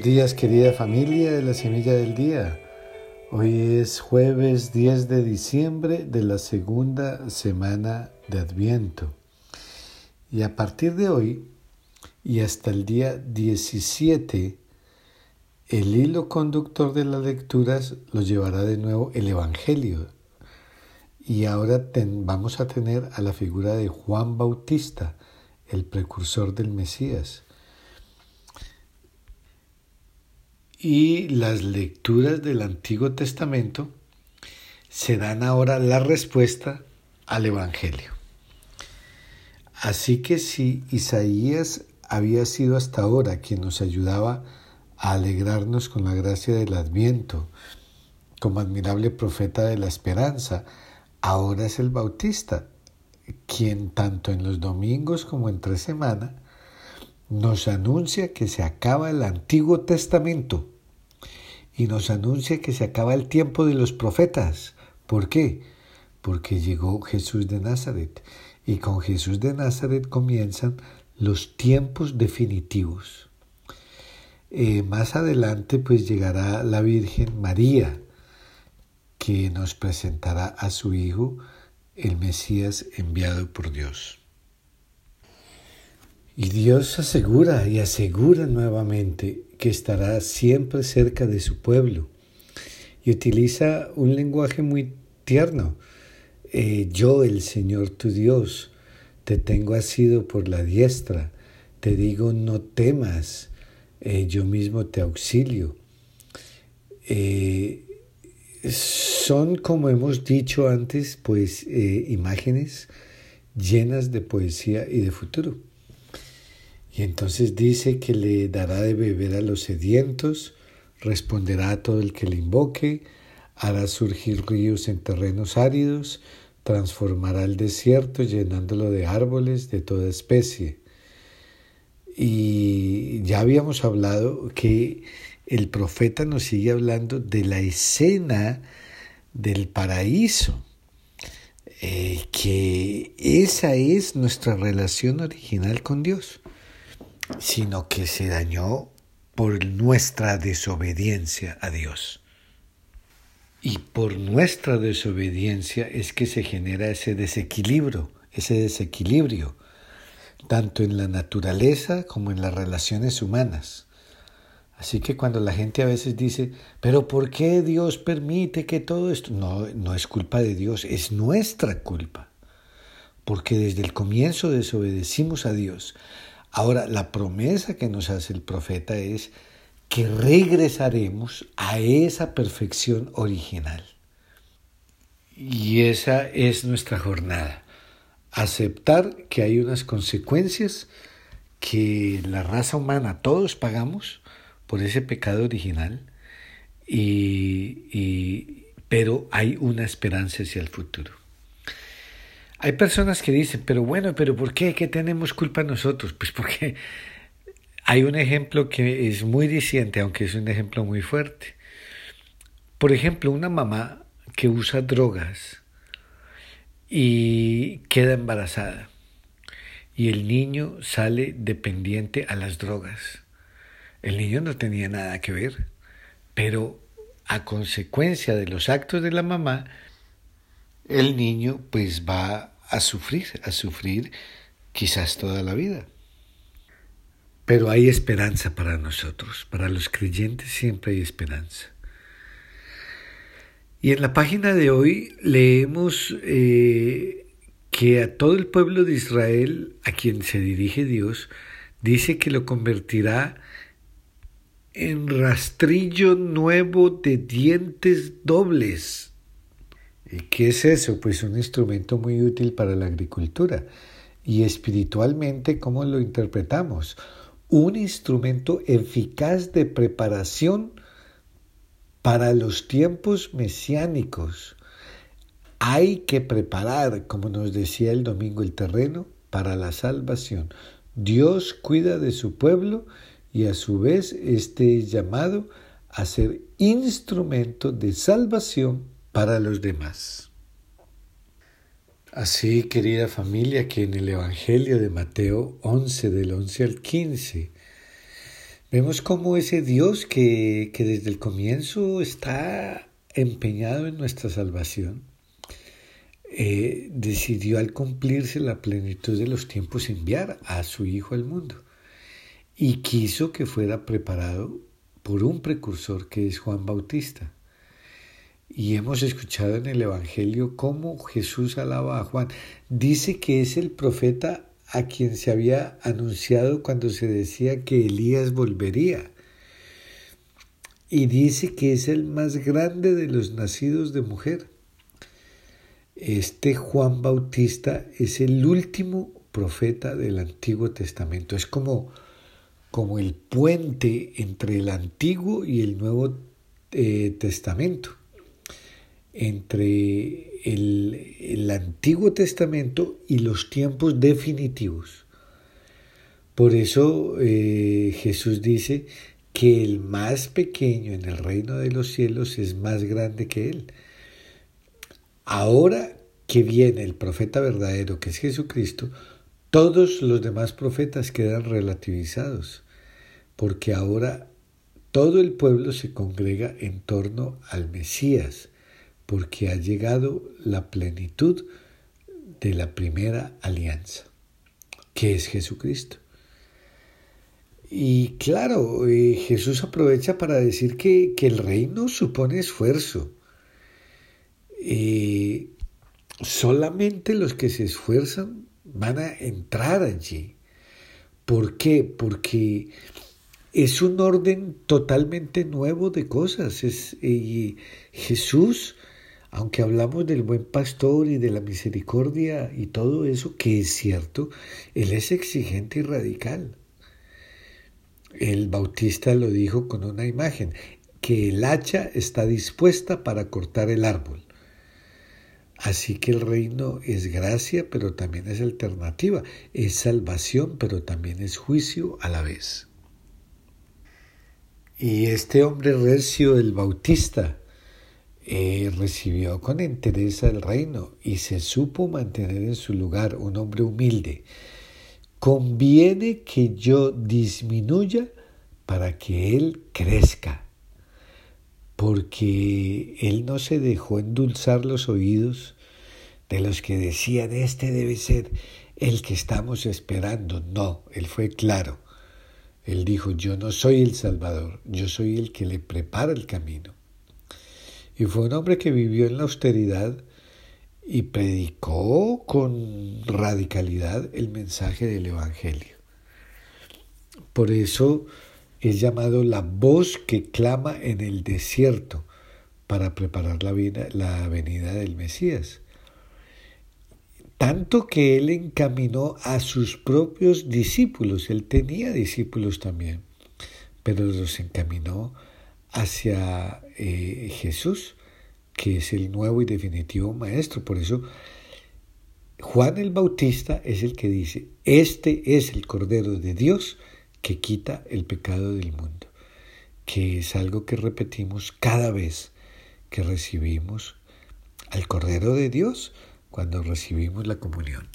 Buenos días querida familia de la Semilla del Día. Hoy es jueves 10 de diciembre de la segunda semana de Adviento. Y a partir de hoy y hasta el día 17, el hilo conductor de las lecturas lo llevará de nuevo el Evangelio. Y ahora vamos a tener a la figura de Juan Bautista, el precursor del Mesías. Y las lecturas del Antiguo Testamento serán ahora la respuesta al Evangelio. Así que si Isaías había sido hasta ahora quien nos ayudaba a alegrarnos con la gracia del Adviento, como admirable profeta de la esperanza. Ahora es el Bautista, quien tanto en los domingos como entre semana nos anuncia que se acaba el Antiguo Testamento y nos anuncia que se acaba el tiempo de los profetas. ¿Por qué? Porque llegó Jesús de Nazaret y con Jesús de Nazaret comienzan los tiempos definitivos. Eh, más adelante pues llegará la Virgen María, que nos presentará a su Hijo, el Mesías enviado por Dios. Y Dios asegura y asegura nuevamente que estará siempre cerca de su pueblo. Y utiliza un lenguaje muy tierno. Eh, yo, el Señor tu Dios, te tengo asido por la diestra. Te digo, no temas eh, yo mismo te auxilio. Eh, son, como hemos dicho antes, pues imágenes llenas de poesía y de futuro. Y entonces dice que le dará de beber a los sedientos, responderá a todo el que le invoque, hará surgir ríos en terrenos áridos, transformará el desierto llenándolo de árboles de toda especie. Y ya habíamos hablado que el profeta nos sigue hablando de la escena del paraíso, eh, que esa es nuestra relación original con Dios, sino que se dañó por nuestra desobediencia a Dios. Y por nuestra desobediencia es que se genera ese desequilibrio, ese desequilibrio tanto en la naturaleza como en las relaciones humanas. Así que cuando la gente a veces dice, pero ¿por qué Dios permite que todo esto? No, no es culpa de Dios, es nuestra culpa. Porque desde el comienzo desobedecimos a Dios. Ahora, la promesa que nos hace el profeta es que regresaremos a esa perfección original. Y esa es nuestra jornada aceptar que hay unas consecuencias que la raza humana todos pagamos por ese pecado original, y, pero hay una esperanza hacia el futuro. Hay personas que dicen, pero bueno, pero ¿por qué? ¿Qué tenemos culpa nosotros? Pues porque hay un ejemplo que es muy diciente, aunque es un ejemplo muy fuerte. Por ejemplo, una mamá que usa drogas y queda embarazada. Y el niño sale dependiente a las drogas. El niño no tenía nada que ver, pero a consecuencia de los actos de la mamá, el niño pues va a sufrir, a sufrir quizás toda la vida. Pero hay esperanza para nosotros, para los creyentes siempre hay esperanza. Y en la página de hoy leemos eh, que a todo el pueblo de Israel, a quien se dirige Dios, dice que lo convertirá en rastrillo nuevo de dientes dobles. ¿Y qué es eso? Pues un instrumento muy útil para la agricultura. Y espiritualmente, ¿cómo lo interpretamos? Un instrumento eficaz de preparación para los tiempos mesiánicos hay que preparar, como nos decía el domingo, el terreno para la salvación. Dios cuida de su pueblo y a su vez este es llamado a ser instrumento de salvación para los demás. Así, querida familia, que en el Evangelio de Mateo 11, del 11 al 15, Vemos cómo ese Dios que, que desde el comienzo está empeñado en nuestra salvación, eh, decidió al cumplirse la plenitud de los tiempos enviar a su Hijo al mundo y quiso que fuera preparado por un precursor que es Juan Bautista. Y hemos escuchado en el Evangelio cómo Jesús alaba a Juan. Dice que es el profeta a quien se había anunciado cuando se decía que Elías volvería. Y dice que es el más grande de los nacidos de mujer. Este Juan Bautista es el último profeta del Antiguo Testamento. Es como, como el puente entre el Antiguo y el Nuevo eh, Testamento. Entre el, Antiguo Testamento y los tiempos definitivos. Por eso eh, Jesús dice que el más pequeño en el reino de los cielos es más grande que él. Ahora que viene el profeta verdadero, que es Jesucristo, todos los demás profetas quedan relativizados, porque ahora todo el pueblo se congrega en torno al Mesías, porque ha llegado la plenitud de la primera alianza, que es Jesucristo. Y claro, eh, Jesús aprovecha para decir que, el reino supone esfuerzo. Eh, solamente los que se esfuerzan van a entrar allí. ¿Por qué? Porque es un orden totalmente nuevo de cosas. Es, y Jesús aunque hablamos del buen pastor y de la misericordia y todo eso, que es cierto, Él es exigente y radical. El bautista lo dijo con una imagen, que el hacha está dispuesta para cortar el árbol. Así que el reino es gracia, pero también es alternativa, es salvación, pero también es juicio a la vez. Y este hombre recio, el bautista, eh, recibió con entereza el reino y se supo mantener en su lugar un hombre humilde. Conviene que yo disminuya para que él crezca, porque él no se dejó endulzar los oídos de los que decían, este debe ser el que estamos esperando. No, él fue claro. Él dijo, yo no soy el Salvador, yo soy el que le prepara el camino. Y fue un hombre que vivió en la austeridad y predicó con radicalidad el mensaje del Evangelio. Por eso es llamado la voz que clama en el desierto para preparar la, vida, la venida del Mesías. Tanto que él encaminó a sus propios discípulos, él tenía discípulos también, pero los encaminó hacia eh, Jesús, que es el nuevo y definitivo Maestro. Por eso Juan el Bautista es el que dice, este es el Cordero de Dios que quita el pecado del mundo, que es algo que repetimos cada vez que recibimos al Cordero de Dios cuando recibimos la comunión.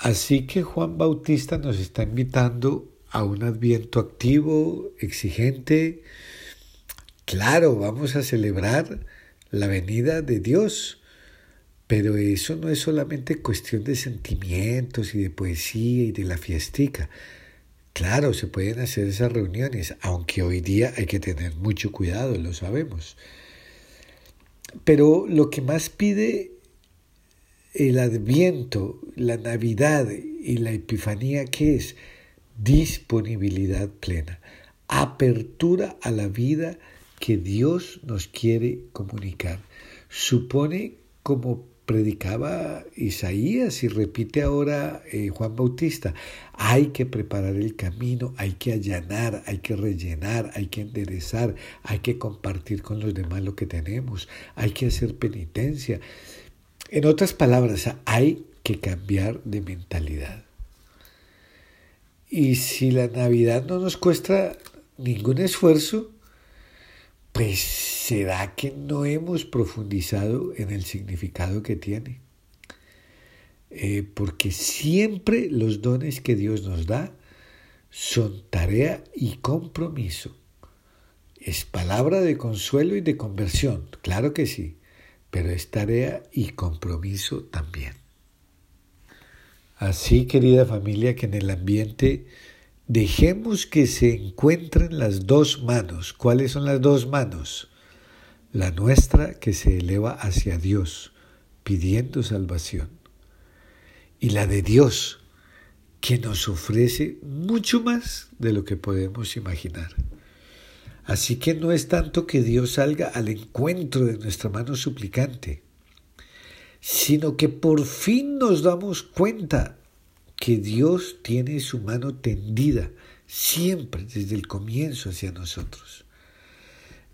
Así que Juan Bautista nos está invitando a un adviento activo, exigente. Claro, vamos a celebrar la venida de Dios, pero eso no es solamente cuestión de sentimientos y de poesía y de la fiestica. Claro, se pueden hacer esas reuniones, aunque hoy día hay que tener mucho cuidado, lo sabemos. Pero lo que más pide el adviento, la Navidad y la Epifanía, ¿qué es? disponibilidad plena, apertura a la vida que Dios nos quiere comunicar. Supone, como predicaba Isaías y repite ahora eh, Juan Bautista, hay que preparar el camino, hay que allanar, hay que rellenar, hay que enderezar, hay que compartir con los demás lo que tenemos, hay que hacer penitencia. En otras palabras, hay que cambiar de mentalidad. Y si la Navidad no nos cuesta ningún esfuerzo, pues será que no hemos profundizado en el significado que tiene. Eh, porque siempre los dones que Dios nos da son tarea y compromiso. Es palabra de consuelo y de conversión, claro que sí, pero es tarea y compromiso también. Así, querida familia, que en el ambiente dejemos que se encuentren las dos manos. ¿Cuáles son las dos manos? La nuestra que se eleva hacia Dios, pidiendo salvación, y la de Dios, que nos ofrece mucho más de lo que podemos imaginar. Así que no es tanto que Dios salga al encuentro de nuestra mano suplicante, sino que por fin nos damos cuenta que Dios tiene su mano tendida siempre desde el comienzo hacia nosotros.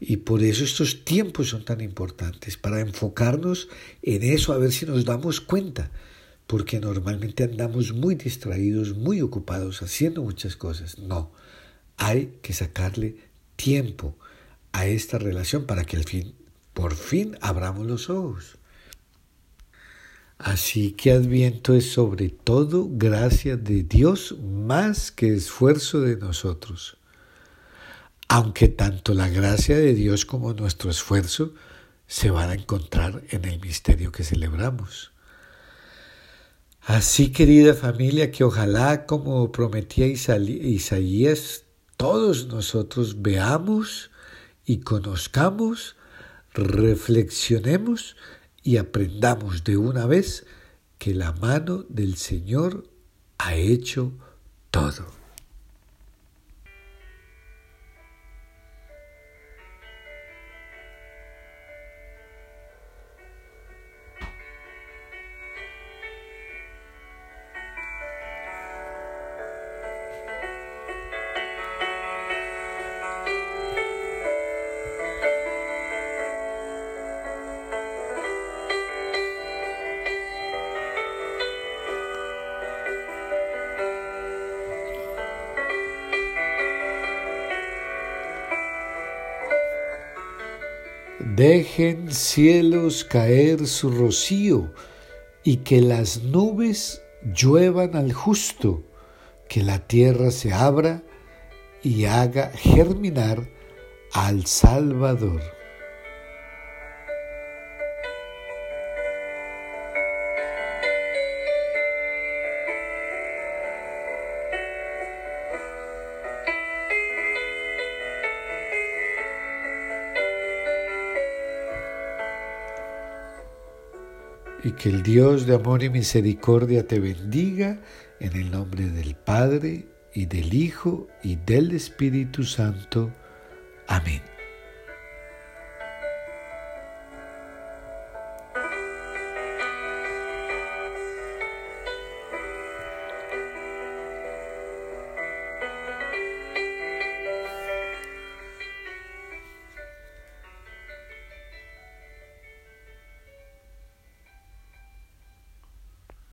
Y por eso estos tiempos son tan importantes, para enfocarnos en eso, a ver si nos damos cuenta, porque normalmente andamos muy distraídos, muy ocupados, haciendo muchas cosas. No, hay que sacarle tiempo a esta relación para que al fin, por fin, abramos los ojos. Así que Adviento es sobre todo gracia de Dios más que esfuerzo de nosotros. Aunque tanto la gracia de Dios como nuestro esfuerzo se van a encontrar en el misterio que celebramos. Así, querida familia, que ojalá, como prometía Isaías, todos nosotros veamos y conozcamos, reflexionemos y aprendamos de una vez que la mano del Señor ha hecho todo. Dejen cielos caer su rocío y que las nubes lluevan al justo, que la tierra se abra y haga germinar al Salvador. Y que el Dios de amor y misericordia te bendiga en el nombre del Padre y del Hijo y del Espíritu Santo. Amén.